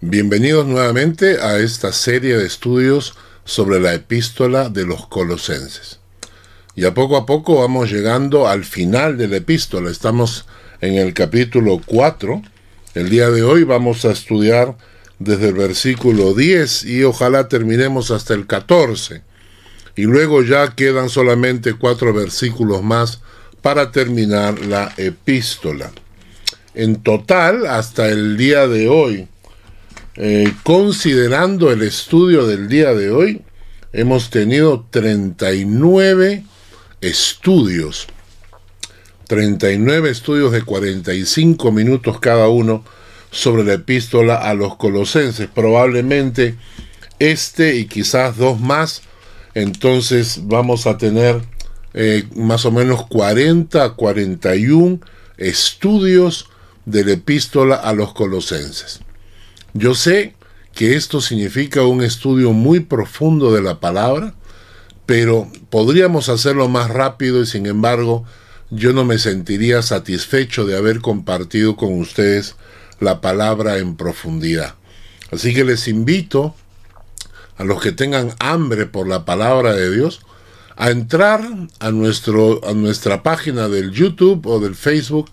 Bienvenidos nuevamente a esta serie de estudios sobre la epístola de los colosenses. Y a poco a poco vamos llegando al final de la epístola. Estamos en el capítulo 4. El día de hoy vamos a estudiar desde el versículo 10 y ojalá terminemos hasta el 14. Y luego ya quedan solamente cuatro versículos más para terminar la epístola. En total, hasta el día de hoy, eh, considerando el estudio del día de hoy, hemos tenido 39 estudios. 39 estudios de 45 minutos cada uno sobre la epístola a los colosenses. Probablemente este y quizás dos más. Entonces vamos a tener eh, más o menos 40 a 41 estudios de la epístola a los colosenses. Yo sé que esto significa un estudio muy profundo de la palabra, pero podríamos hacerlo más rápido y sin embargo yo no me sentiría satisfecho de haber compartido con ustedes la palabra en profundidad. Así que les invito a los que tengan hambre por la palabra de Dios a entrar a, nuestro, a nuestra página del YouTube o del Facebook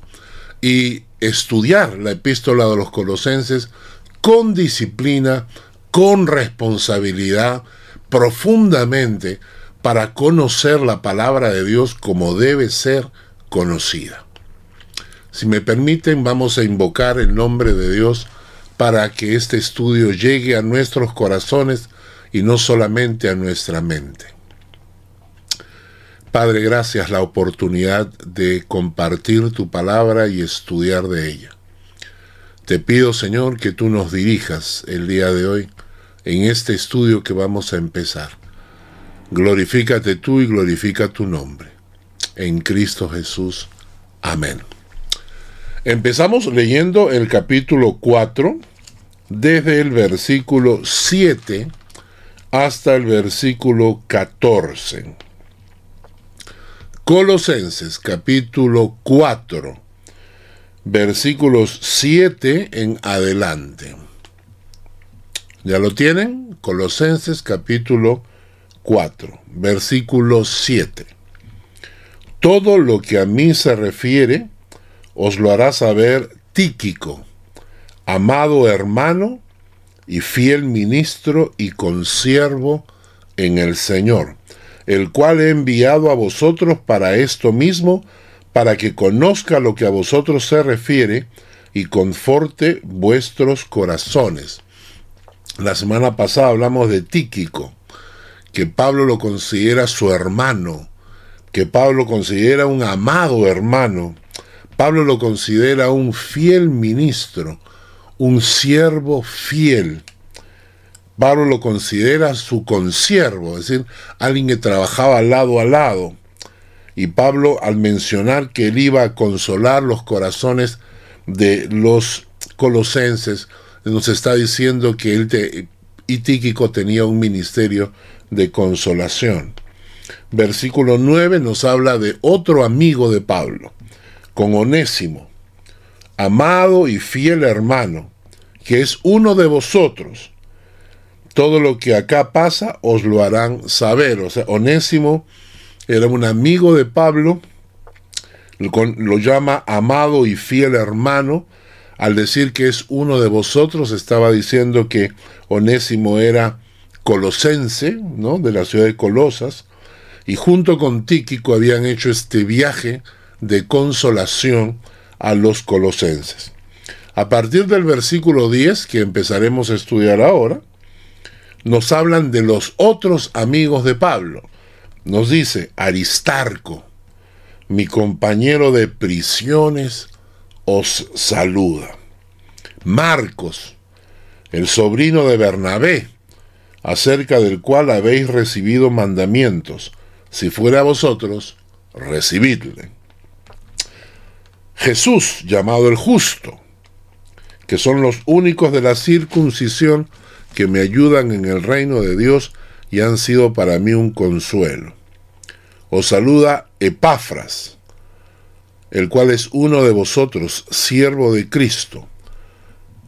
y estudiar la epístola de los colosenses con disciplina, con responsabilidad, profundamente, para conocer la palabra de Dios como debe ser conocida. Si me permiten, vamos a invocar el nombre de Dios para que este estudio llegue a nuestros corazones y no solamente a nuestra mente. Padre, gracias la oportunidad de compartir tu palabra y estudiar de ella. Te pido, Señor, que tú nos dirijas el día de hoy en este estudio que vamos a empezar. Glorifícate tú y glorifica tu nombre. En Cristo Jesús. Amén. Empezamos leyendo el capítulo 4 desde el versículo 7 hasta el versículo 14. Colosenses capítulo 4 versículos 7 en adelante. ¿Ya lo tienen? Colosenses capítulo 4, versículo 7. Todo lo que a mí se refiere, os lo hará saber Tíquico, amado hermano y fiel ministro y consiervo en el Señor, el cual he enviado a vosotros para esto mismo, para que conozca lo que a vosotros se refiere y conforte vuestros corazones. La semana pasada hablamos de Tíquico, que Pablo lo considera su hermano, que Pablo considera un amado hermano, Pablo lo considera un fiel ministro, un siervo fiel. Pablo lo considera su consiervo, es decir, alguien que trabajaba lado a lado. Y Pablo, al mencionar que él iba a consolar los corazones de los colosenses, nos está diciendo que él te, tenía un ministerio de consolación. Versículo 9 nos habla de otro amigo de Pablo, con Onésimo, amado y fiel hermano, que es uno de vosotros. Todo lo que acá pasa os lo harán saber. O sea, Onésimo era un amigo de Pablo, lo llama amado y fiel hermano, al decir que es uno de vosotros, estaba diciendo que Onésimo era colosense, ¿no? de la ciudad de Colosas, y junto con Tíquico habían hecho este viaje de consolación a los colosenses. A partir del versículo 10, que empezaremos a estudiar ahora, nos hablan de los otros amigos de Pablo nos dice Aristarco, mi compañero de prisiones, os saluda. Marcos, el sobrino de Bernabé, acerca del cual habéis recibido mandamientos, si fuera a vosotros, recibidle. Jesús, llamado el justo, que son los únicos de la circuncisión que me ayudan en el reino de Dios y han sido para mí un consuelo. Os saluda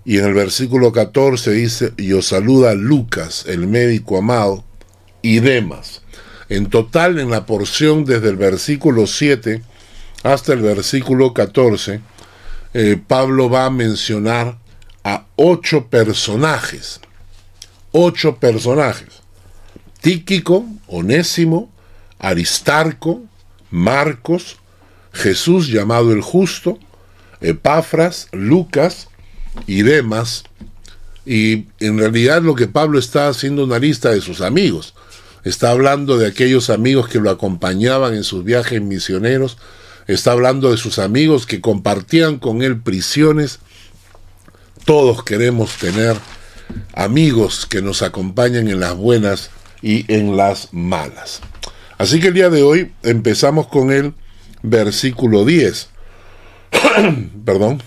Y en el versículo 14 dice, y os saluda Lucas, el médico amado, y demás. En total, en la porción desde el versículo 7 hasta el versículo 14, eh, Pablo va a mencionar a ocho personajes. Ocho personajes. Tíquico, Onésimo, Aristarco, Marcos, Jesús llamado el justo, Epafras, Lucas y demás. Y en realidad lo que Pablo está haciendo una lista de sus amigos. Está hablando de aquellos amigos que lo acompañaban en sus viajes misioneros. Está hablando de sus amigos que compartían con él prisiones. Todos queremos tener amigos que nos acompañen en las buenas y en las malas. Así que el día de hoy empezamos con el versículo 10. Perdón.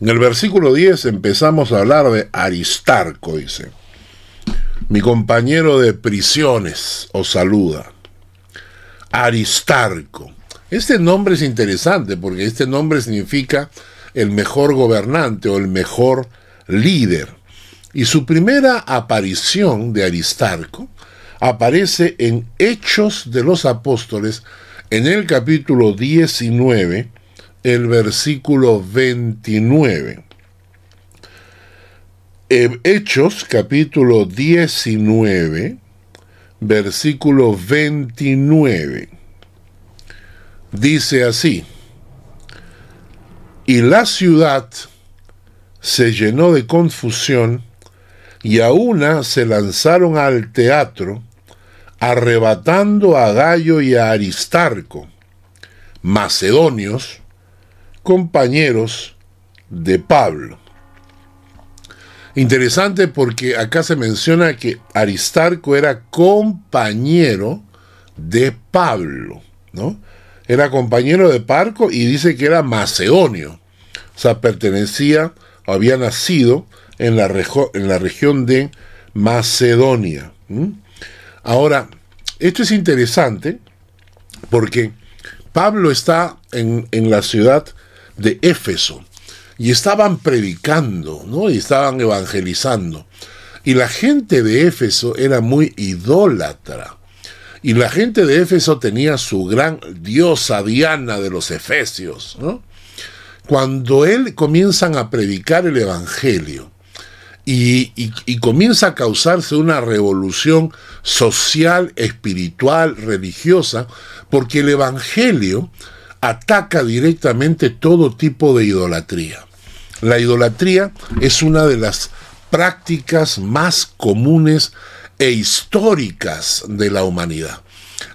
En el versículo 10 empezamos a hablar de Aristarco, dice. Mi compañero de prisiones os saluda. Aristarco. Este nombre es interesante porque este nombre significa el mejor gobernante o el mejor líder. Y su primera aparición de Aristarco aparece en Hechos de los Apóstoles en el capítulo 19, el versículo 29. Eh, Hechos capítulo 19, versículo 29. Dice así, y la ciudad se llenó de confusión y a una se lanzaron al teatro, arrebatando a Gallo y a Aristarco, macedonios, compañeros de Pablo. Interesante porque acá se menciona que Aristarco era compañero de Pablo, ¿no? Era compañero de Parco y dice que era macedonio, o sea, pertenecía, había nacido en la, en la región de Macedonia. Ahora, esto es interesante porque Pablo está en, en, la ciudad de Éfeso y estaban predicando, ¿no? Y estaban evangelizando. Y la gente de Éfeso era muy idólatra. Y la gente de Éfeso tenía su gran diosa Diana de los Efesios. Cuando él comienzan a predicar el Evangelio, y, comienza a causarse una revolución social, espiritual, religiosa, porque el Evangelio ataca directamente todo tipo de idolatría. La idolatría es una de las prácticas más comunes e históricas de la humanidad.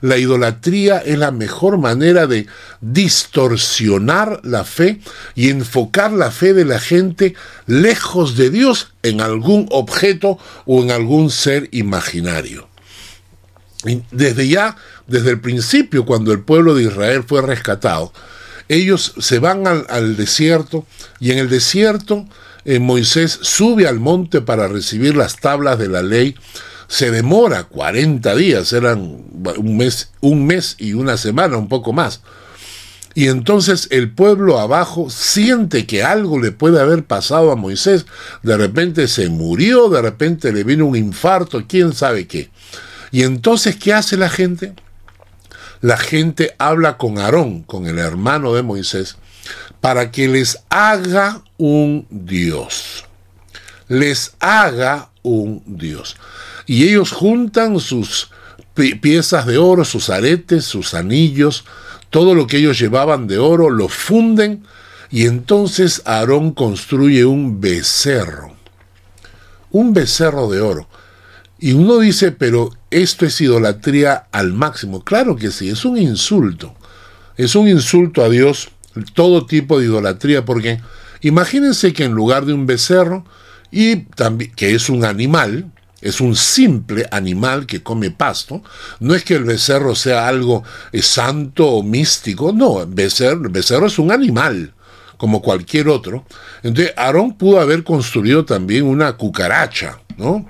La idolatría es la mejor manera de distorsionar la fe y enfocar la fe de la gente lejos de Dios en algún objeto o en algún ser imaginario. desde ya, desde el principio, cuando el pueblo de Israel fue rescatado, ellos se van al, desierto y en el desierto eh, Moisés sube al monte para recibir las tablas de la ley se demora 40 días, eran un mes, un mes y una semana, un poco más. Y entonces el pueblo abajo siente que algo le puede haber pasado a Moisés. De repente se murió, de repente le vino un infarto, quién sabe qué. Y entonces, ¿qué hace la gente? La gente habla con Aarón, con el hermano de Moisés, para que les haga un Dios. Les haga un Dios y ellos juntan sus piezas de oro, sus aretes, sus anillos, todo lo que ellos llevaban de oro, lo funden y entonces Aarón construye un becerro, un becerro de oro. Y uno dice, pero esto es idolatría al máximo. Claro que sí, es un insulto. Es un insulto a Dios, todo tipo de idolatría, porque imagínense que en lugar de un becerro, y que es un animal, es un simple animal que come pasto. No es que el becerro sea algo eh, santo o místico, no, el becerro, el becerro es un animal, como cualquier otro. Entonces, Aarón pudo haber construido también una cucaracha, ¿no?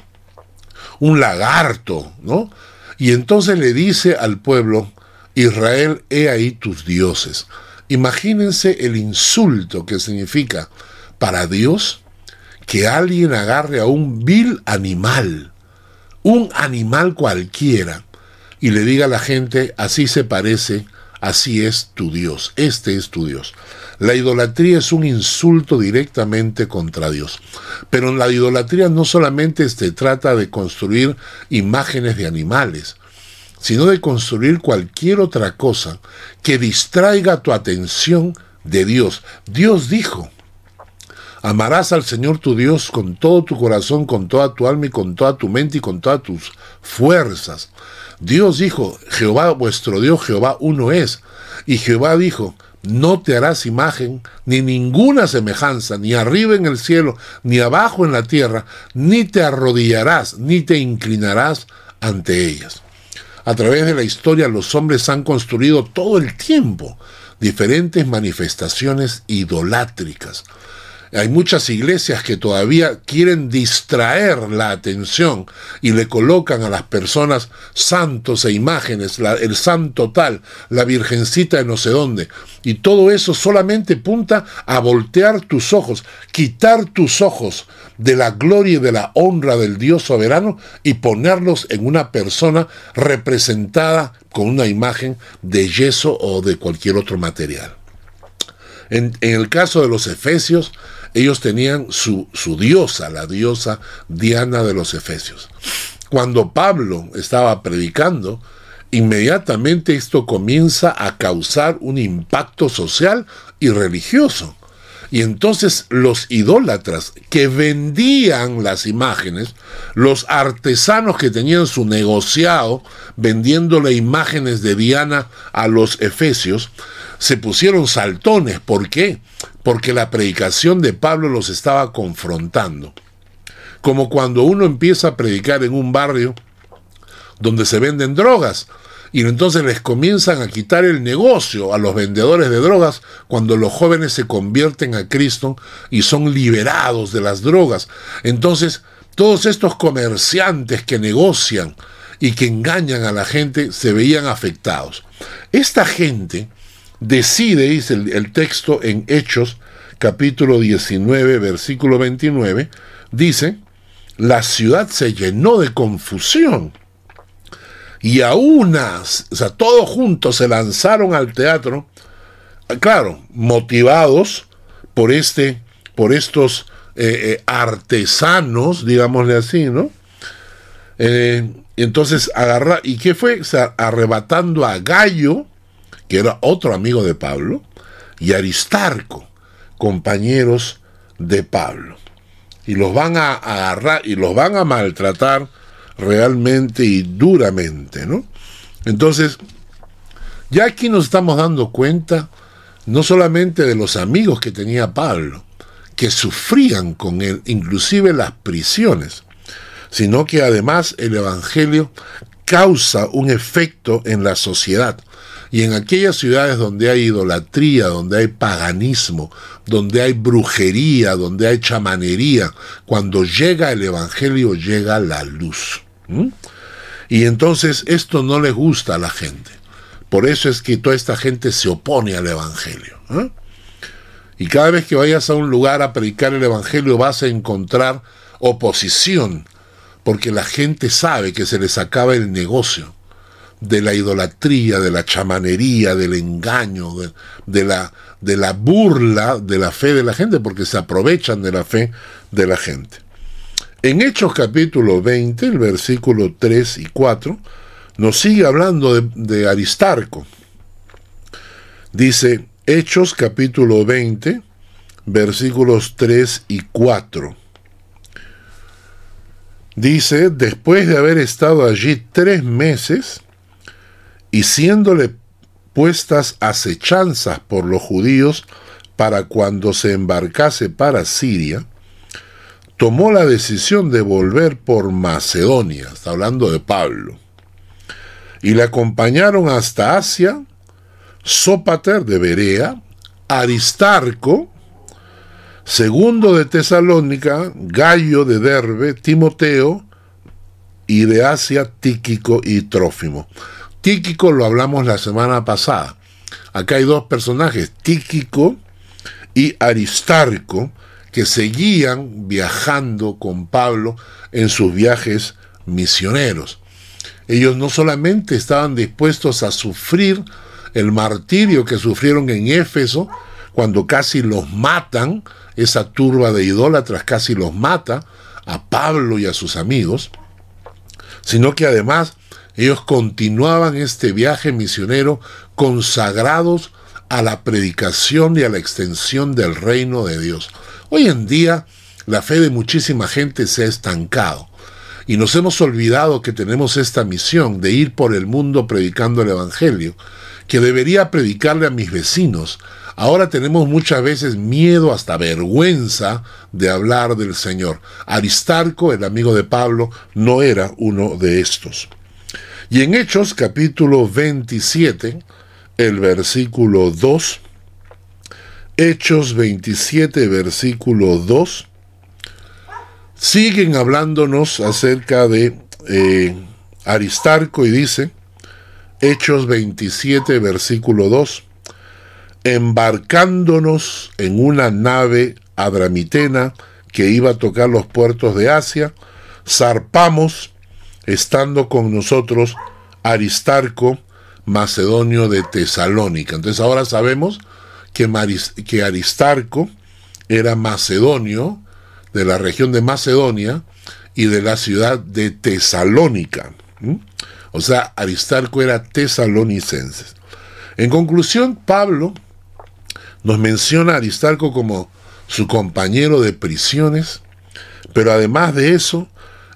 Un lagarto, ¿no? Y entonces le dice al pueblo, Israel, he ahí tus dioses. Imagínense el insulto que significa para Dios que alguien agarre a un vil animal, un animal cualquiera, y le diga a la gente, así se parece, así es tu Dios, este es tu Dios. La idolatría es un insulto directamente contra Dios. Pero la idolatría no solamente se trata de construir imágenes de animales, sino de construir cualquier otra cosa que distraiga tu atención de Dios. Dios dijo, amarás al Señor tu Dios con todo tu corazón, con toda tu alma y con toda tu mente y con todas tus fuerzas. Dios dijo, Jehová vuestro Dios, Jehová uno es. Y Jehová dijo, no te harás imagen, ni ninguna semejanza, ni arriba en el cielo, ni abajo en la tierra, ni te arrodillarás, ni te inclinarás ante ellas. A través de la historia los hombres han construido todo el tiempo diferentes manifestaciones idolátricas. Hay muchas iglesias que todavía quieren distraer la atención y le colocan a las personas santos e imágenes, el santo tal, la virgencita de no sé dónde. Y todo eso solamente punta a voltear tus ojos, quitar tus ojos de la gloria y de la honra del Dios soberano y ponerlos en una persona representada con una imagen de yeso o de cualquier otro material. En, el caso de los efesios, ellos tenían su, diosa, la diosa Diana de los Efesios. Cuando Pablo estaba predicando, inmediatamente esto comienza a causar un impacto social y religioso. Y entonces los idólatras que vendían las imágenes, los artesanos que tenían su negociado vendiéndole imágenes de Diana a los efesios, se pusieron saltones. ¿Por qué? Porque la predicación de Pablo los estaba confrontando. Como cuando uno empieza a predicar en un barrio donde se venden drogas y entonces les comienzan a quitar el negocio a los vendedores de drogas cuando los jóvenes se convierten a Cristo y son liberados de las drogas. Entonces, todos estos comerciantes que negocian y que engañan a la gente se veían afectados. Esta gente decide, dice el, texto en Hechos, capítulo 19, versículo 29, dice, la ciudad se llenó de confusión. Y a unas, o sea, todos juntos se lanzaron al teatro, claro, motivados por este, por estos eh, eh, artesanos, digámosle así, ¿no? Eh, entonces agarra, ¿y qué fue? Arrebatando a Gallo, que era otro amigo de Pablo, y Aristarco, compañeros de Pablo. Y los van a agarrar y los van a maltratar realmente y duramente, ¿no? Entonces, ya aquí nos estamos dando cuenta no solamente de los amigos que tenía Pablo, que sufrían con él, inclusive las prisiones, sino que además el Evangelio causa un efecto en la sociedad. Y en aquellas ciudades donde hay idolatría, donde hay paganismo, donde hay brujería, donde hay chamanería, cuando llega el Evangelio llega la luz. Y entonces esto no le gusta a la gente. Por eso es que toda esta gente se opone al Evangelio. Y cada vez que vayas a un lugar a predicar el Evangelio vas a encontrar oposición, porque la gente sabe que se les acaba el negocio de la idolatría, de la chamanería, del engaño, de, la, de la burla de la fe de la gente, porque se aprovechan de la fe de la gente. En Hechos capítulo 20, el versículo 3 y 4, nos sigue hablando de, de Aristarco. Dice Hechos capítulo 20, versículos 3 y 4. Dice, después de haber estado allí tres meses, y siéndole puestas acechanzas por los judíos para cuando se embarcase para Siria, tomó la decisión de volver por Macedonia, está hablando de Pablo, y le acompañaron hasta Asia, Sópater de Berea, Aristarco, segundo de Tesalónica, Gallo de Derbe, Timoteo, y de Asia Tíquico y Trófimo. Tíquico lo hablamos la semana pasada. Acá hay dos personajes, Tíquico y Aristarco, que seguían viajando con Pablo en sus viajes misioneros. Ellos no solamente estaban dispuestos a sufrir el martirio que sufrieron en Éfeso, cuando casi los matan, esa turba de idólatras casi los mata, a Pablo y a sus amigos, sino que además ellos continuaban este viaje misionero consagrados a la predicación y a la extensión del reino de Dios. Hoy en día la fe de muchísima gente se ha estancado y nos hemos olvidado que tenemos esta misión de ir por el mundo predicando el Evangelio, que debería predicarle a mis vecinos. Ahora tenemos muchas veces miedo, hasta vergüenza, de hablar del Señor. Aristarco, el amigo de Pablo, no era uno de estos. Y en Hechos capítulo 27, el versículo 2, Hechos 27, versículo 2, siguen hablándonos acerca de eh, Aristarco y dice, Hechos 27, versículo 2, embarcándonos en una nave adramitena que iba a tocar los puertos de Asia, zarpamos, estando con nosotros Aristarco, macedonio de Tesalónica. Entonces ahora sabemos que, Aristarco era macedonio, de la región de Macedonia y de la ciudad de Tesalónica. O sea, Aristarco era tesalonicense. En conclusión, Pablo nos menciona a Aristarco como su compañero de prisiones, pero además de eso,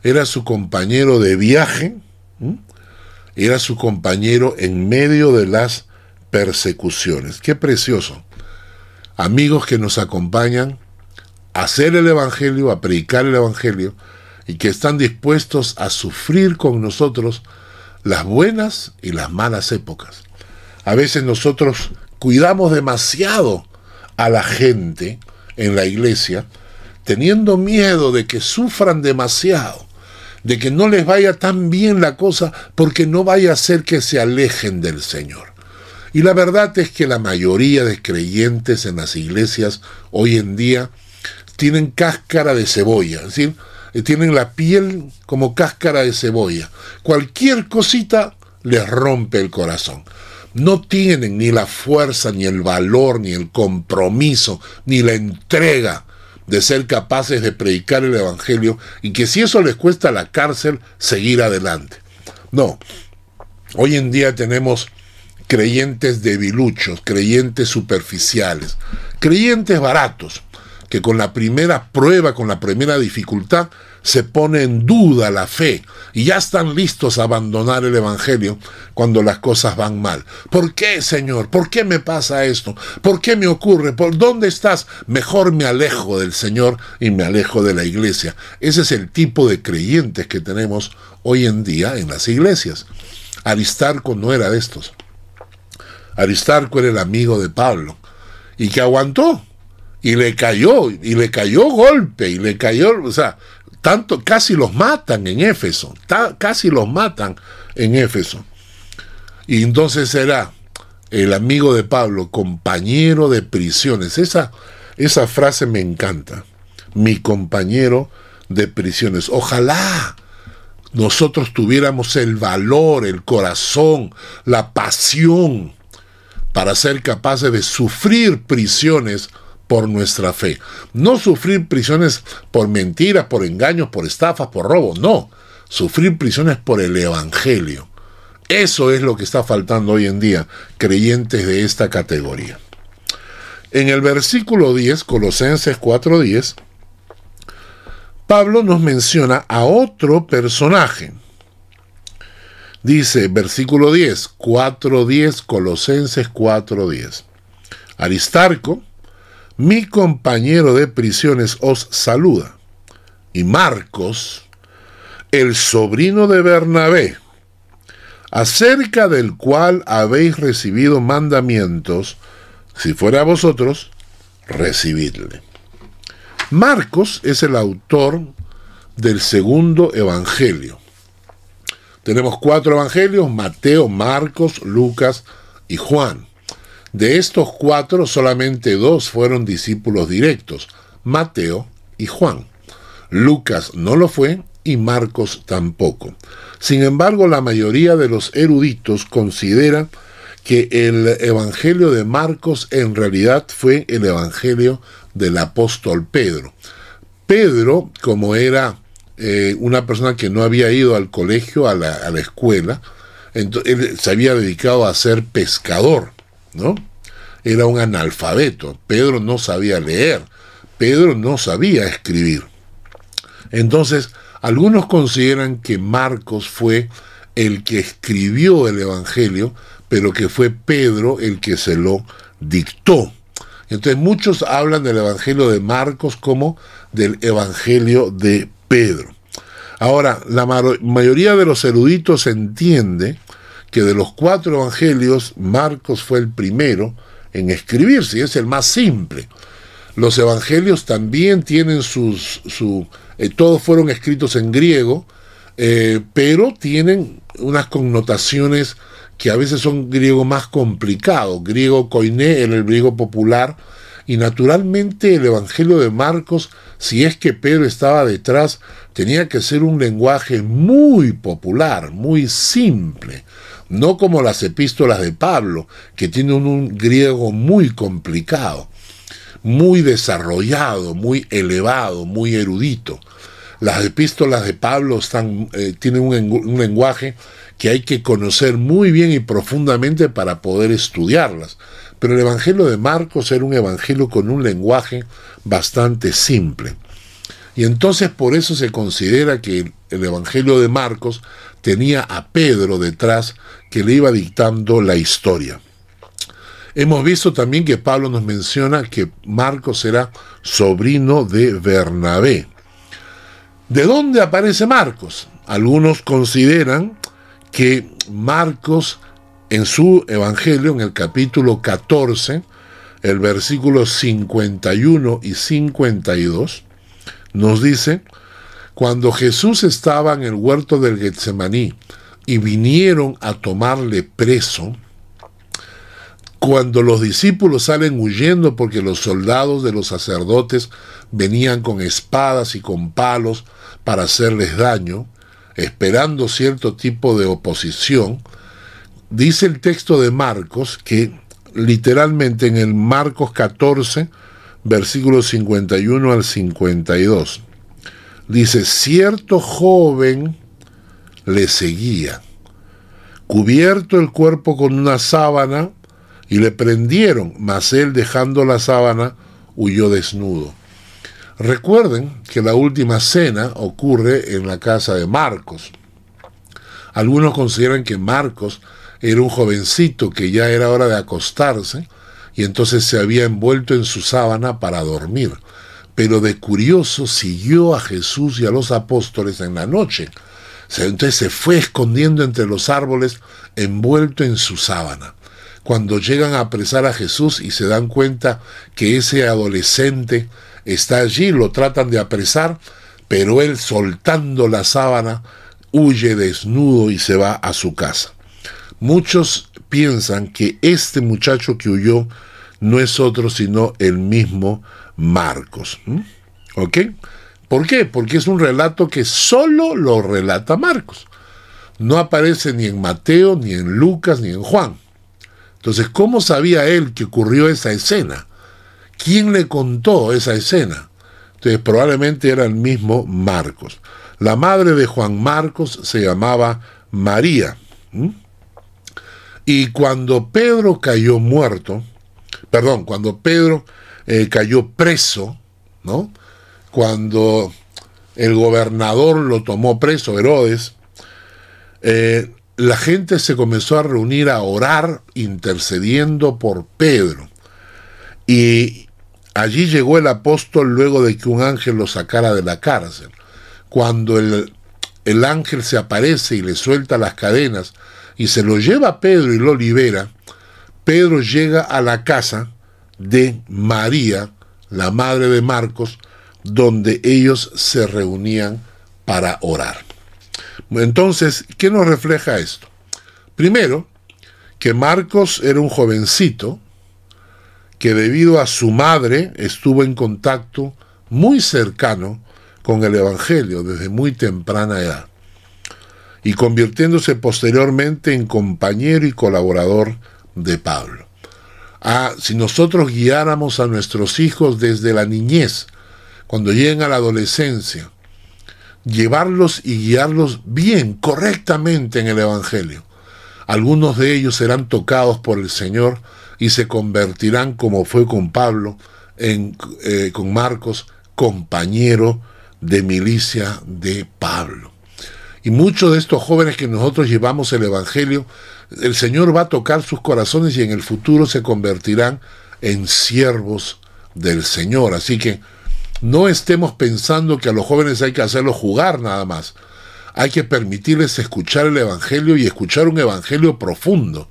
era su compañero de viaje, era su compañero en medio de las persecuciones. Qué precioso. Amigos que nos acompañan hacer el Evangelio, a predicar el Evangelio, y que están dispuestos a sufrir con nosotros las buenas y las malas épocas. A veces nosotros cuidamos demasiado a la gente en la iglesia, teniendo miedo de que sufran demasiado, de que no les vaya tan bien la cosa, porque no vaya a ser que se alejen del Señor. Y la verdad es que la mayoría de creyentes en las iglesias hoy en día tienen cáscara de cebolla, es decir, eh, tienen la piel como cáscara de cebolla. Cualquier cosita les rompe el corazón. No tienen ni la fuerza, ni el valor, ni el compromiso, ni la entrega de ser capaces de predicar el Evangelio y que si eso les cuesta la cárcel, seguir adelante. No, hoy en día tenemos creyentes debiluchos, creyentes superficiales, creyentes baratos, que con la primera prueba, con la primera dificultad, se pone en duda la fe y ya están listos a abandonar el Evangelio cuando las cosas van mal. ¿Por qué, Señor? ¿Por qué me pasa esto? ¿Por qué me ocurre? ¿Por dónde estás? Mejor me alejo del Señor y me alejo de la iglesia. Ese es el tipo de creyentes que tenemos hoy en día en las iglesias. Aristarco no era de estos. Aristarco era el amigo de Pablo y que aguantó y le cayó, y le cayó golpe, y le cayó, o sea, tanto, casi los matan en Éfeso, casi los matan en Éfeso. Y entonces era el amigo de Pablo, compañero de prisiones. Esa, esa frase me encanta. Mi compañero de prisiones. Ojalá nosotros tuviéramos el valor, el corazón, la pasión para ser capaces de sufrir prisiones por nuestra fe. No sufrir prisiones por mentiras, por engaños, por estafas, por robo, no. Sufrir prisiones por el Evangelio. Eso es lo que está faltando hoy en día, creyentes de esta categoría. En el versículo 10, Colosenses 4:10, Pablo nos menciona a otro personaje. Dice, versículo 10, 4:10, Colosenses 4:10. Aristarco, mi compañero de prisiones os saluda. Y Marcos, el sobrino de Bernabé, acerca del cual habéis recibido mandamientos, si fuera a vosotros, recibidle. Marcos es el autor del segundo evangelio. Tenemos cuatro evangelios, Mateo, Marcos, Lucas y Juan. De estos cuatro, solamente dos fueron discípulos directos, Mateo y Juan. Lucas no lo fue y Marcos tampoco. Sin embargo, la mayoría de los eruditos considera que el Evangelio de Marcos en realidad fue el Evangelio del apóstol Pedro. Pedro, como era eh, una persona que no había ido al colegio, a la, escuela, él se había dedicado a ser pescador, ¿no? Era un analfabeto. Pedro no sabía leer. Pedro no sabía escribir. Entonces, algunos consideran que Marcos fue el que escribió el Evangelio, pero que fue Pedro el que se lo dictó. Entonces muchos hablan del Evangelio de Marcos como del Evangelio de Pedro. Ahora, la mayoría de los eruditos entiende que de los cuatro evangelios, Marcos fue el primero en escribirse y es el más simple. Los evangelios también tienen sus, su, eh, todos fueron escritos en griego, eh, pero tienen unas connotaciones que a veces son griego más complicado, griego koiné en el griego popular, y naturalmente el Evangelio de Marcos, si es que Pedro estaba detrás, tenía que ser un lenguaje muy popular, muy simple, no como las epístolas de Pablo, que tienen un griego muy complicado, muy desarrollado, muy elevado, muy erudito. Las epístolas de Pablo están, eh, tienen un, un lenguaje que hay que conocer muy bien y profundamente para poder estudiarlas. Pero el Evangelio de Marcos era un evangelio con un lenguaje bastante simple. Y entonces por eso se considera que el Evangelio de Marcos tenía a Pedro detrás que le iba dictando la historia. Hemos visto también que Pablo nos menciona que Marcos era sobrino de Bernabé. ¿De dónde aparece Marcos? Algunos consideran que Marcos en su Evangelio, en el capítulo 14, el versículo 51 y 52, nos dice, cuando Jesús estaba en el huerto del Getsemaní y vinieron a tomarle preso, cuando los discípulos salen huyendo porque los soldados de los sacerdotes venían con espadas y con palos para hacerles daño, esperando cierto tipo de oposición, dice el texto de Marcos que literalmente en el Marcos 14, versículos 51 al 52, dice, cierto joven le seguía, cubierto el cuerpo con una sábana, y le prendieron, mas él dejando la sábana huyó desnudo. Recuerden que la última cena ocurre en la casa de Marcos. Algunos consideran que Marcos era un jovencito que ya era hora de acostarse y entonces se había envuelto en su sábana para dormir. Pero de curioso siguió a Jesús y a los apóstoles en la noche. Entonces se fue escondiendo entre los árboles envuelto en su sábana. Cuando llegan a apresar a Jesús y se dan cuenta que ese adolescente está allí, lo tratan de apresar, pero él soltando la sábana huye desnudo y se va a su casa. Muchos piensan que este muchacho que huyó no es otro sino el mismo Marcos. ¿Ok? ¿Por qué? Porque es un relato que solo lo relata Marcos. No aparece ni en Mateo, ni en Lucas, ni en Juan. Entonces, ¿cómo sabía él que ocurrió esa escena? ¿Quién le contó esa escena? Entonces, probablemente era el mismo Marcos. La madre de Juan Marcos se llamaba María. Y cuando Pedro cayó muerto, perdón, cuando Pedro eh, cayó preso, ¿no? Cuando el gobernador lo tomó preso, Herodes, eh, la gente se comenzó a reunir a orar intercediendo por Pedro. Y allí llegó el apóstol luego de que un ángel lo sacara de la cárcel. Cuando el, el ángel se aparece y le suelta las cadenas, y se lo lleva a Pedro y lo libera, Pedro llega a la casa de María, la madre de Marcos, donde ellos se reunían para orar. Entonces, ¿qué nos refleja esto? Primero, que Marcos era un jovencito que debido a su madre estuvo en contacto muy cercano con el Evangelio desde muy temprana edad y convirtiéndose posteriormente en compañero y colaborador de Pablo. Ah, si nosotros guiáramos a nuestros hijos desde la niñez, cuando lleguen a la adolescencia, llevarlos y guiarlos bien, correctamente en el Evangelio, algunos de ellos serán tocados por el Señor y se convertirán, como fue con Pablo, en, eh, con Marcos, compañero de milicia de Pablo. Y muchos de estos jóvenes que nosotros llevamos el Evangelio, el Señor va a tocar sus corazones y en el futuro se convertirán en siervos del Señor. Así que no estemos pensando que a los jóvenes hay que hacerlos jugar nada más. Hay que permitirles escuchar el Evangelio y escuchar un Evangelio profundo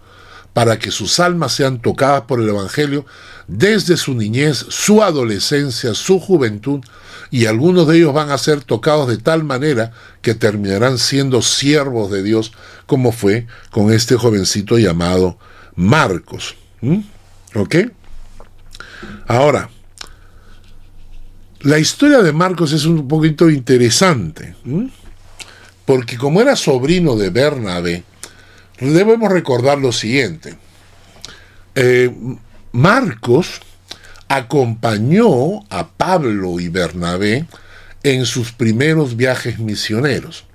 para que sus almas sean tocadas por el Evangelio desde su niñez, su adolescencia, su juventud, y algunos de ellos van a ser tocados de tal manera que terminarán siendo siervos de Dios, como fue con este jovencito llamado Marcos. ¿Ok? Ahora, la historia de Marcos es un poquito interesante, porque como era sobrino de Bernabé, debemos recordar lo siguiente. Eh, Marcos acompañó a Pablo y Bernabé en sus primeros viajes misioneros.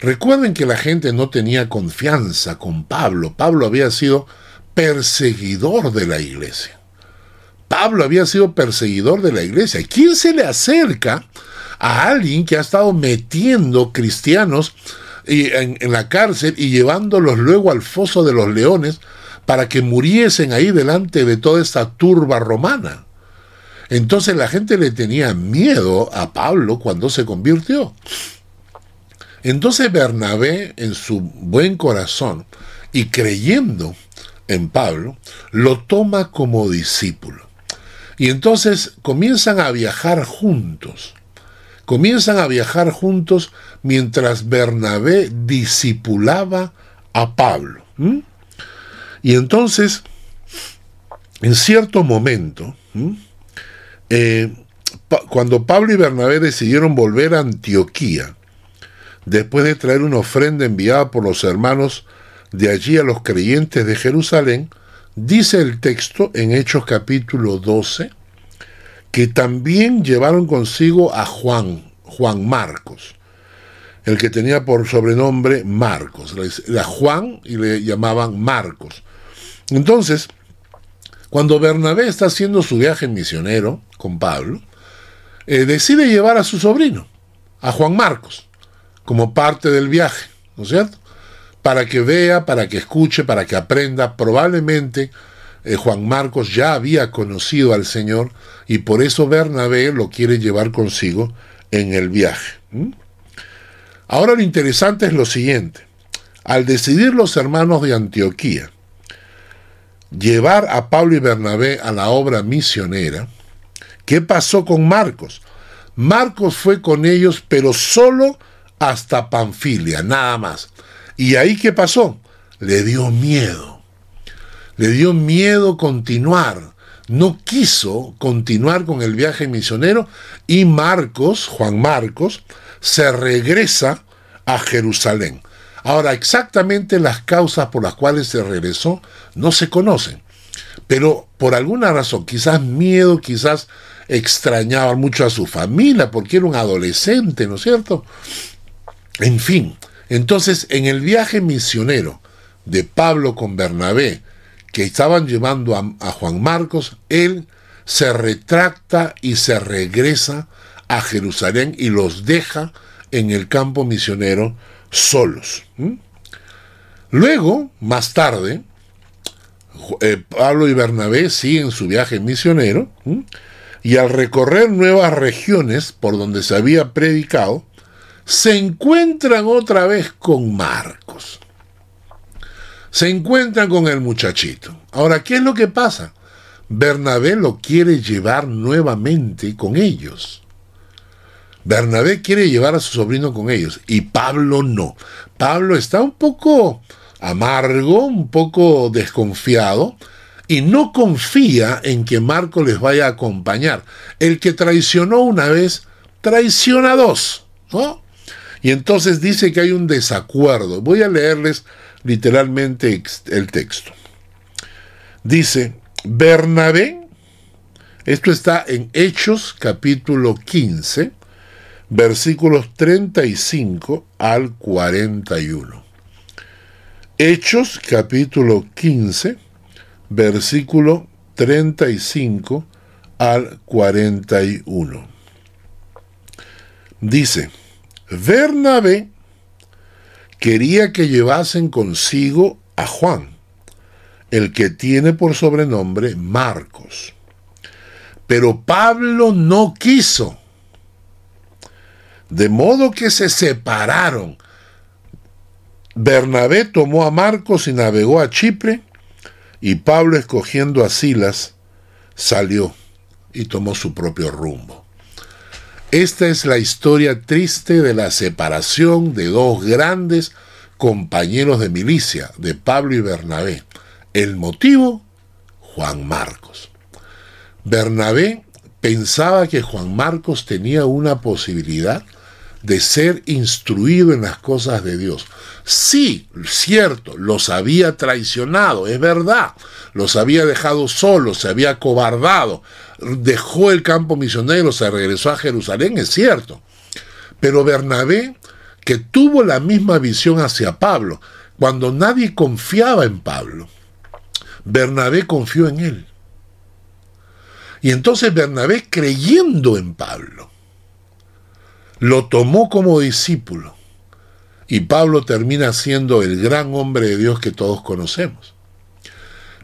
Recuerden que la gente no tenía confianza con Pablo. Pablo había sido perseguidor de la iglesia. Pablo había sido perseguidor de la iglesia. ¿Quién se le acerca a alguien que ha estado metiendo cristianos en, en la cárcel y llevándolos luego al foso de los leones para que muriesen ahí delante de toda esta turba romana. Entonces la gente le tenía miedo a Pablo cuando se convirtió. Entonces Bernabé, en su buen corazón y creyendo en Pablo, lo toma como discípulo. Y entonces comienzan a viajar juntos. Comienzan a viajar juntos mientras Bernabé discipulaba a Pablo. Y entonces, en cierto momento, eh, cuando Pablo y Bernabé decidieron volver a Antioquía, después de traer una ofrenda enviada por los hermanos de allí a los creyentes de Jerusalén, dice el texto en Hechos capítulo 12, que también llevaron consigo a Juan, Juan Marcos, el que tenía por sobrenombre Marcos. Era Juan y le llamaban Marcos. Entonces, cuando Bernabé está haciendo su viaje misionero con Pablo, eh, decide llevar a su sobrino, a Juan Marcos, como parte del viaje, ¿no es cierto? Para que vea, para que escuche, para que aprenda. Probablemente eh, Juan Marcos ya había conocido al Señor y por eso Bernabé lo quiere llevar consigo en el viaje. Ahora lo interesante es lo siguiente. Al decidir los hermanos de Antioquía llevar a Pablo y Bernabé a la obra misionera, ¿qué pasó con Marcos? Marcos fue con ellos, pero solo hasta Panfilia, nada más. ¿Y ahí qué pasó? Le dio miedo. Le dio miedo continuar. No quiso continuar con el viaje misionero y Marcos, Juan Marcos, se regresa a Jerusalén. Ahora, exactamente las causas por las cuales se regresó no se conocen, pero por alguna razón, quizás miedo, quizás extrañaba mucho a su familia porque era un adolescente, ¿no es cierto? En fin, entonces en el viaje misionero de Pablo con Bernabé, que estaban llevando a, a Juan Marcos, él se retracta y se regresa a Jerusalén y los deja en el campo misionero solos. Luego, más tarde, eh, Pablo y Bernabé siguen su viaje misionero y al recorrer nuevas regiones por donde se había predicado, se encuentran otra vez con Marcos. Se encuentran con el muchachito. Ahora, ¿qué es lo que pasa? Bernabé lo quiere llevar nuevamente con ellos. Bernabé quiere llevar a su sobrino con ellos y Pablo no. Pablo está un poco amargo, un poco desconfiado y no confía en que Marcos les vaya a acompañar. El que traicionó una vez, traiciona dos, ¿no? Y entonces dice que hay un desacuerdo. Voy a leerles literalmente el texto. Dice, Bernabé, esto está en Hechos capítulo 15, versículos 35 al 41. Hechos capítulo 15, versículo 35 al 41. Dice, Bernabé quería que llevasen consigo a Juan, el que tiene por sobrenombre Marcos. Pero Pablo no quiso. De modo que se separaron. Bernabé tomó a Marcos y navegó a Chipre, y Pablo, escogiendo a Silas, salió y tomó su propio rumbo. Esta es la historia triste de la separación de dos grandes compañeros de milicia, de Pablo y Bernabé. El motivo, Juan Marcos. Bernabé pensaba que Juan Marcos tenía una posibilidad de ser instruido en las cosas de Dios. Sí, cierto, los había traicionado, es verdad, los había dejado solos, se había cobardado, dejó el campo misionero, se regresó a Jerusalén, es cierto. Pero Bernabé, que tuvo la misma visión hacia Pablo, cuando nadie confiaba en Pablo, Bernabé confió en él. Y entonces Bernabé, creyendo en Pablo, lo tomó como discípulo. Y Pablo termina siendo el gran hombre de Dios que todos conocemos.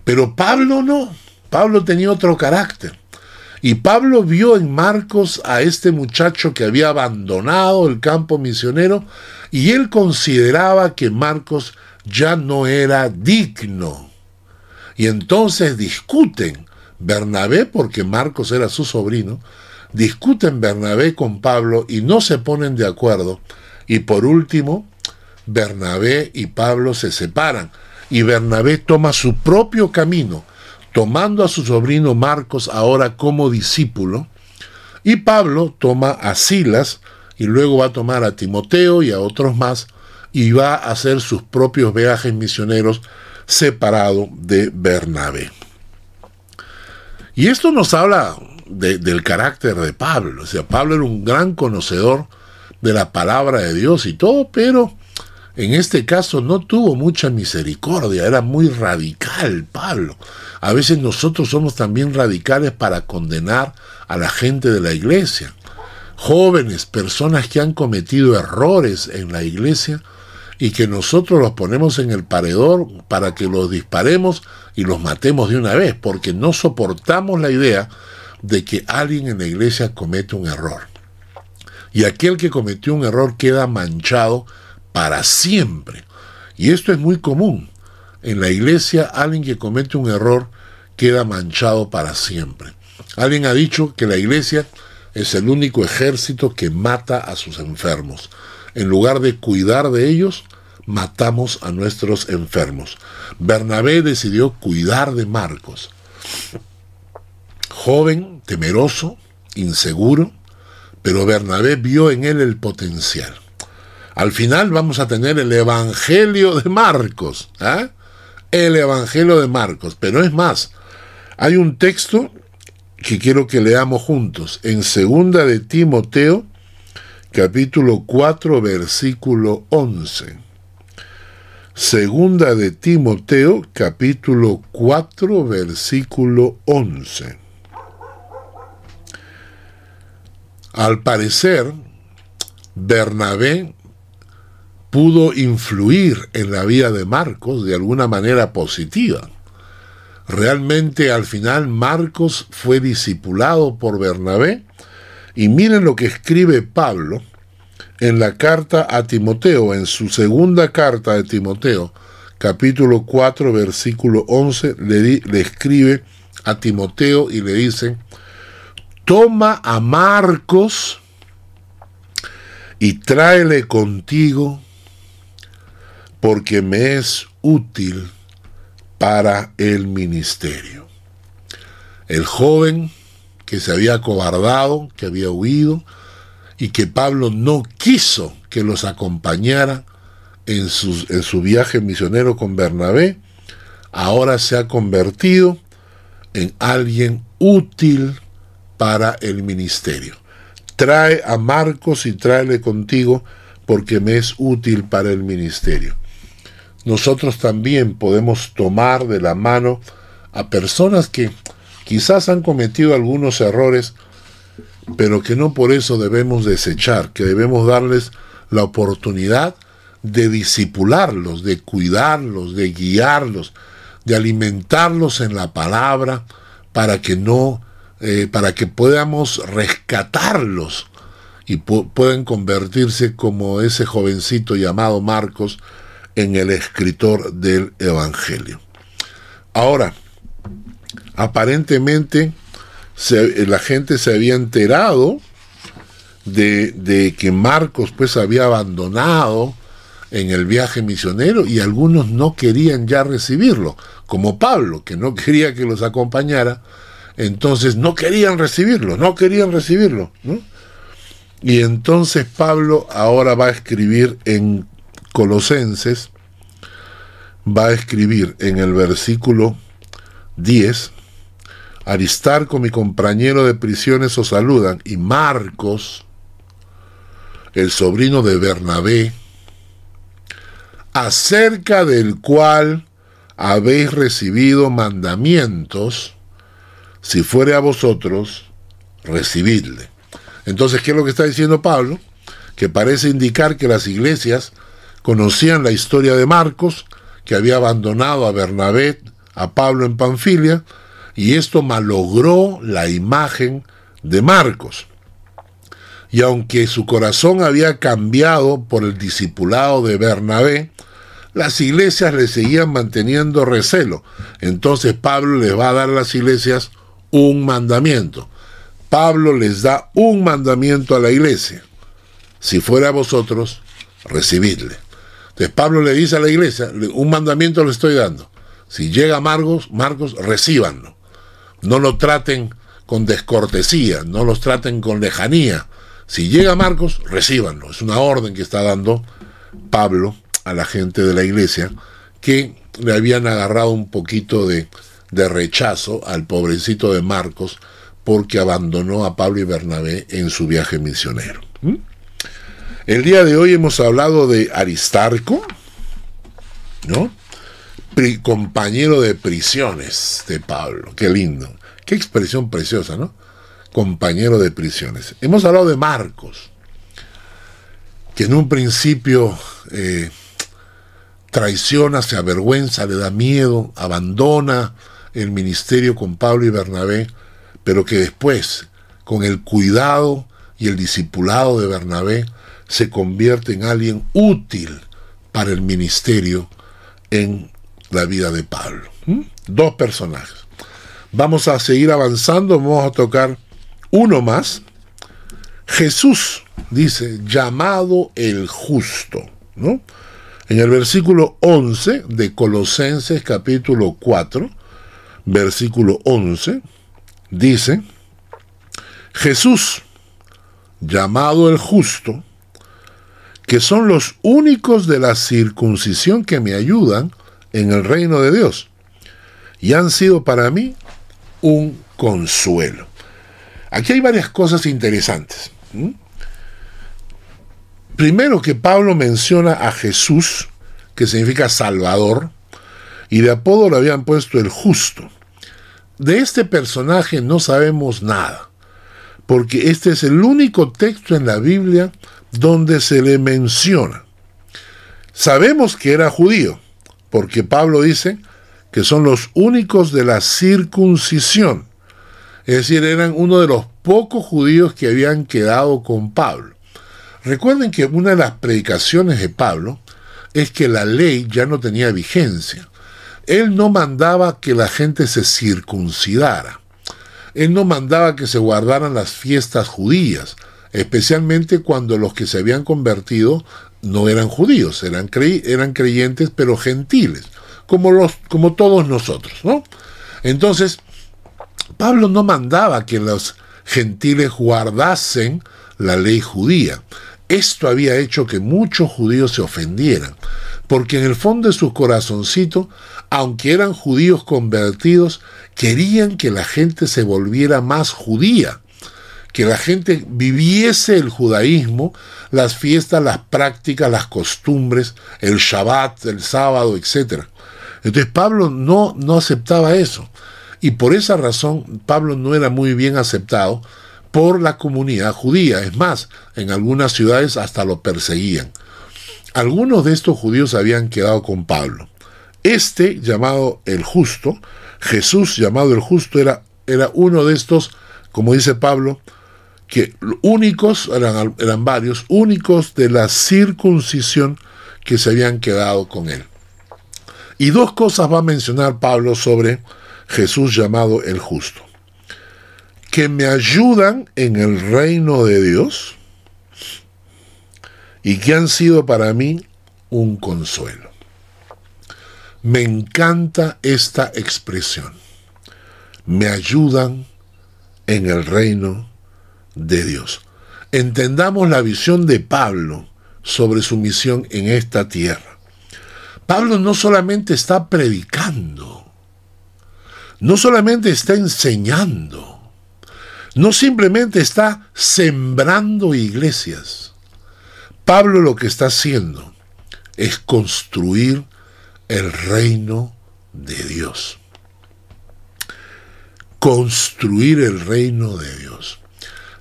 Pero Pablo no. Pablo tenía otro carácter. Y Pablo vio en Marcos a este muchacho que había abandonado el campo misionero y él consideraba que Marcos ya no era digno. Y entonces discuten Bernabé, porque Marcos era su sobrino, discuten Bernabé con Pablo y no se ponen de acuerdo. Y por último, Bernabé y Pablo se separan y Bernabé toma su propio camino, tomando a su sobrino Marcos ahora como discípulo, y Pablo toma a Silas y luego va a tomar a Timoteo y a otros más y va a hacer sus propios viajes misioneros separado de Bernabé. Y esto nos habla del carácter de Pablo. O sea, Pablo era un gran conocedor de la palabra de Dios y todo, pero en este caso no tuvo mucha misericordia, era muy radical Pablo. A veces nosotros somos también radicales para condenar a la gente de la iglesia. Jóvenes, personas que han cometido errores en la iglesia y que nosotros los ponemos en el paredor para que los disparemos y los matemos de una vez, porque no soportamos la idea de que alguien en la iglesia comete un error. Y aquel que cometió un error queda manchado para siempre. Y esto es muy común. En la iglesia alguien que comete un error queda manchado para siempre. Alguien ha dicho que la iglesia es el único ejército que mata a sus enfermos. En lugar de cuidar de ellos, matamos a nuestros enfermos. Bernabé decidió cuidar de Marcos. Joven, temeroso, inseguro, pero Bernabé vio en él el potencial. Al final vamos a tener el Evangelio de Marcos. ¿ah? El Evangelio de Marcos. Pero es más, hay un texto que quiero que leamos juntos. En segunda de Timoteo, capítulo 4, versículo 11. Segunda de Timoteo, capítulo 4, versículo 11. Al parecer, Bernabé pudo influir en la vida de Marcos de alguna manera positiva. Realmente al final Marcos fue discipulado por Bernabé y miren lo que escribe Pablo en la carta a Timoteo, en su segunda carta de Timoteo, capítulo 4, versículo 11, le, le escribe a Timoteo y le dice, toma a Marcos y tráele contigo porque me es útil para el ministerio. El joven que se había cobardado, que había huido, y que Pablo no quiso que los acompañara en, en su viaje misionero con Bernabé, ahora se ha convertido en alguien útil para el ministerio. Trae a Marcos y tráele contigo porque me es útil para el ministerio. Nosotros también podemos tomar de la mano a personas que quizás han cometido algunos errores, pero que no por eso debemos desechar, que debemos darles la oportunidad de disipularlos, de cuidarlos, de guiarlos, de alimentarlos en la palabra, para que no, eh, para que podamos rescatarlos y puedan convertirse como ese jovencito llamado Marcos en el escritor del Evangelio. Ahora, aparentemente la gente se había enterado de, de, que Marcos pues había abandonado en el viaje misionero y algunos no querían ya recibirlo, como Pablo, que no quería que los acompañara, entonces no querían recibirlo, no querían recibirlo. Y entonces Pablo ahora va a escribir en Colosenses, va a escribir en el versículo 10, Aristarco, mi compañero de prisiones, os saludan, y Marcos, el sobrino de Bernabé, acerca del cual habéis recibido mandamientos, si fuere a vosotros, recibidle. Entonces, ¿qué es lo que está diciendo Pablo? Que parece indicar que las iglesias conocían la historia de Marcos, que había abandonado a Bernabé, a Pablo en Panfilia, y esto malogró la imagen de Marcos. Y aunque su corazón había cambiado por el discipulado de Bernabé, las iglesias le seguían manteniendo recelo. Entonces Pablo les va a dar a las iglesias un mandamiento. Pablo les da un mandamiento a la iglesia. Si fuera a vosotros, recibidle. Entonces Pablo le dice a la iglesia, un mandamiento le estoy dando. Si llega Marcos, Marcos, recíbanlo. No lo traten con descortesía, no los traten con lejanía. Si llega Marcos, recíbanlo. Es una orden que está dando Pablo a la gente de la iglesia que le habían agarrado un poquito de, de rechazo al pobrecito de Marcos porque abandonó a Pablo y Bernabé en su viaje misionero. ¿Mm? El día de hoy hemos hablado de Aristarco, ¿no? compañero de prisiones de Pablo. Qué lindo. Qué expresión preciosa, ¿no? Compañero de prisiones. Hemos hablado de Marcos, que en un principio eh, traiciona, se avergüenza, le da miedo, abandona el ministerio con Pablo y Bernabé, pero que después, con el cuidado y el discipulado de Bernabé, se convierte en alguien útil para el ministerio en la vida de Pablo. ¿Mm? Dos personajes. Vamos a seguir avanzando, vamos a tocar uno más. Jesús dice, llamado el justo, ¿no? En el versículo 11 de Colosenses capítulo 4, versículo 11, dice, Jesús, llamado el justo, que son los únicos de la circuncisión que me ayudan en el reino de Dios, y han sido para mí un consuelo. Aquí hay varias cosas interesantes. Primero que Pablo menciona a Jesús, que significa Salvador, y de apodo lo habían puesto el justo. De este personaje no sabemos nada, porque este es el único texto en la Biblia donde se le menciona. Sabemos que era judío, porque Pablo dice que son los únicos de la circuncisión. Es decir, eran uno de los pocos judíos que habían quedado con Pablo. Recuerden que una de las predicaciones de Pablo es que la ley ya no tenía vigencia. Él no mandaba que la gente se circuncidara. Él no mandaba que se guardaran las fiestas judías, especialmente cuando los que se habían convertido no eran judíos, eran, eran creyentes pero gentiles, como, los, como todos nosotros, ¿no? Entonces, Pablo no mandaba que los gentiles guardasen la ley judía. Esto había hecho que muchos judíos se ofendieran, porque en el fondo de su corazoncito, aunque eran judíos convertidos, querían que la gente se volviera más judía, que la gente viviese el judaísmo, las fiestas, las prácticas, las costumbres, el Shabbat, el sábado, etc. Entonces Pablo no, no aceptaba eso. Y por esa razón Pablo no era muy bien aceptado por la comunidad judía. Es más, en algunas ciudades hasta lo perseguían. Algunos de estos judíos habían quedado con Pablo. Este, llamado el justo, Jesús llamado el justo, era, era uno de estos, como dice Pablo, que únicos, eran, eran varios, únicos de la circuncisión que se habían quedado con él. Y dos cosas va a mencionar Pablo sobre Jesús llamado el justo. Que me ayudan en el reino de Dios y que han sido para mí un consuelo. Me encanta esta expresión. Me ayudan en el reino de Dios. Entendamos la visión de Pablo sobre su misión en esta tierra. Pablo no solamente está predicando, no solamente está enseñando, no simplemente está sembrando iglesias. Pablo lo que está haciendo es construir el reino de Dios. Construir el reino de Dios.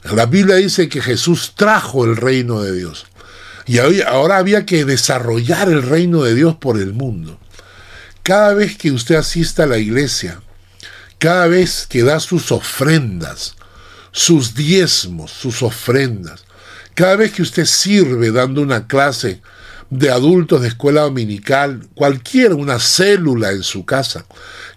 La Biblia dice que Jesús trajo el reino de Dios. Y ahora había que desarrollar el reino de Dios por el mundo. Cada vez que usted asista a la iglesia, cada vez que da sus ofrendas, sus diezmos, sus ofrendas, cada vez que usted sirve dando una clase de adultos de escuela dominical, cualquiera, una célula en su casa,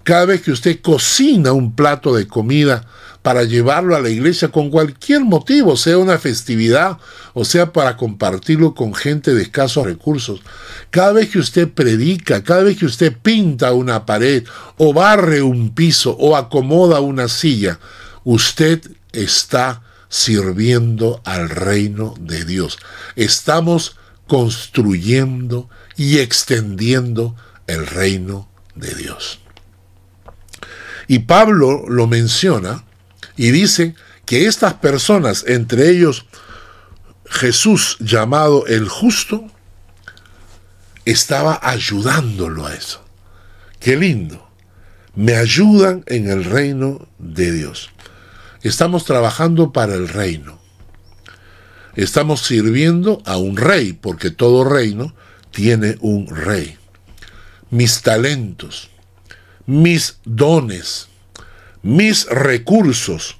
cada vez que usted cocina un plato de comida para llevarlo a la iglesia con cualquier motivo, sea una festividad o sea para compartirlo con gente de escasos recursos. Cada vez que usted predica, cada vez que usted pinta una pared o barre un piso o acomoda una silla, usted está sirviendo al reino de Dios. Estamos construyendo y extendiendo el reino de Dios. Y Pablo lo menciona y dice que estas personas, entre ellos Jesús llamado el justo, estaba ayudándolo a eso. Qué lindo. Me ayudan en el reino de Dios. Estamos trabajando para el reino. Estamos sirviendo a un rey, porque todo reino tiene un rey. Mis talentos, mis dones, mis recursos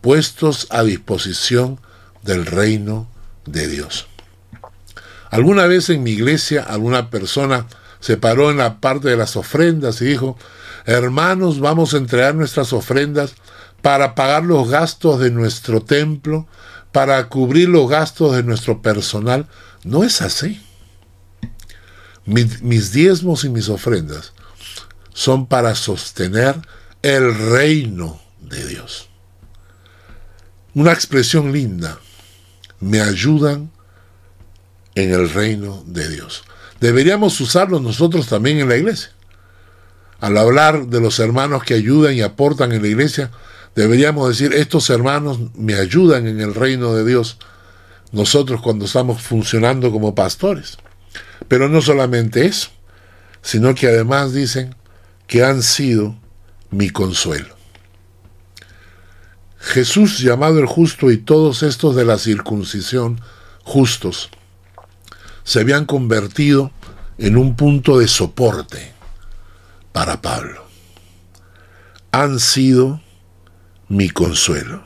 puestos a disposición del reino de Dios. Alguna vez en mi iglesia alguna persona se paró en la parte de las ofrendas y dijo, hermanos, vamos a entregar nuestras ofrendas para pagar los gastos de nuestro templo, para cubrir los gastos de nuestro personal. No es así. mis diezmos y mis ofrendas son para sostener el reino de Dios. Una expresión linda. Me ayudan en el reino de Dios. Deberíamos usarlo nosotros también en la iglesia. Al hablar de los hermanos que ayudan y aportan en la iglesia, deberíamos decir, estos hermanos me ayudan en el reino de Dios. Nosotros cuando estamos funcionando como pastores. Pero no solamente eso, sino que además dicen que han sido mi consuelo. Jesús llamado el justo y todos estos de la circuncisión justos se habían convertido en un punto de soporte para Pablo. Han sido mi consuelo.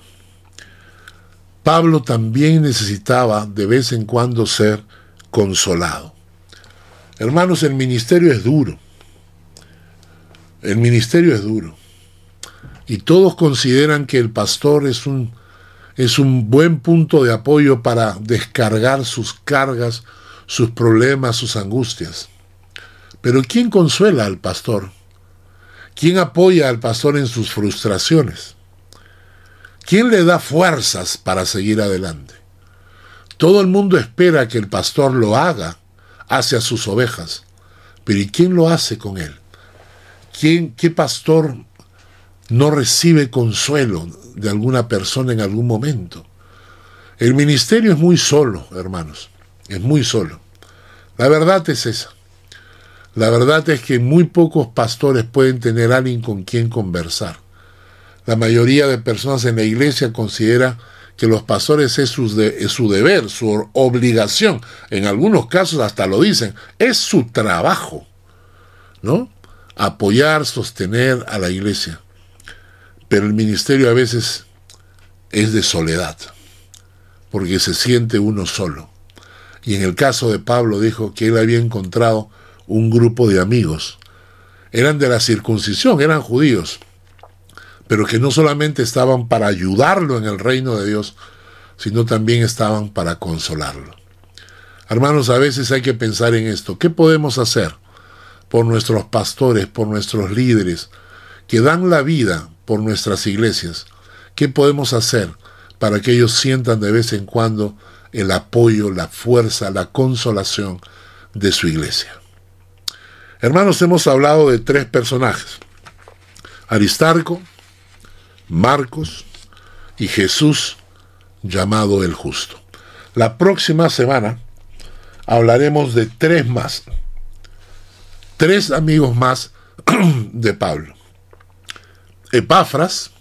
Pablo también necesitaba de vez en cuando ser consolado. Hermanos, el ministerio es duro. El ministerio es duro. Y todos consideran que el pastor es un, es un buen punto de apoyo para descargar sus cargas, sus problemas, sus angustias. Pero ¿quién consuela al pastor? ¿Quién apoya al pastor en sus frustraciones? ¿Quién le da fuerzas para seguir adelante? Todo el mundo espera que el pastor lo haga hacia sus ovejas, pero ¿y quién lo hace con él? ¿Quién, ¿Qué pastor no recibe consuelo de alguna persona en algún momento? El ministerio es muy solo, hermanos, es muy solo. La verdad es esa. La verdad es que muy pocos pastores pueden tener alguien con quien conversar. La mayoría de personas en la iglesia considera que los pastores es su, es su deber, su obligación. En algunos casos hasta lo dicen, es su trabajo, ¿no? Apoyar, sostener a la iglesia. Pero el ministerio a veces es de soledad, porque se siente uno solo. Y en el caso de Pablo dijo que él había encontrado un grupo de amigos. Eran de la circuncisión, eran judíos, pero que no solamente estaban para ayudarlo en el reino de Dios, sino también estaban para consolarlo. Hermanos, a veces hay que pensar en esto. ¿Qué podemos hacer por nuestros pastores, por nuestros líderes, que dan la vida por nuestras iglesias? ¿Qué podemos hacer para que ellos sientan de vez en cuando el apoyo, la fuerza, la consolación de su iglesia? Hermanos, hemos hablado de tres personajes. Aristarco, Marcos y Jesús llamado el justo. La próxima semana hablaremos de tres más. Tres amigos más de Pablo. Epafras,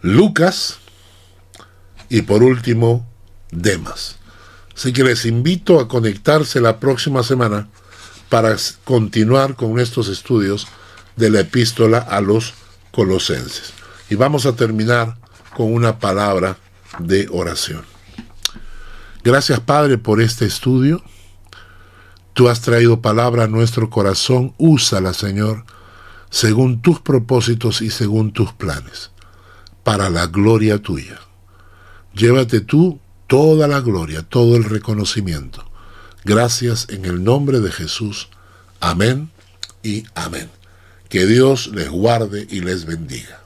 Lucas y por último Demas. Así que les invito a conectarse la próxima semana para continuar con estos estudios de la epístola a los colosenses. Y vamos a terminar con una palabra de oración. Gracias Padre por este estudio. Tú has traído palabra a nuestro corazón. Úsala, Señor, según tus propósitos y según tus planes, para la gloria tuya. Llévate tú toda la gloria, todo el reconocimiento Gracias en el nombre de Jesús. Amén y amén. Que Dios les guarde y les bendiga.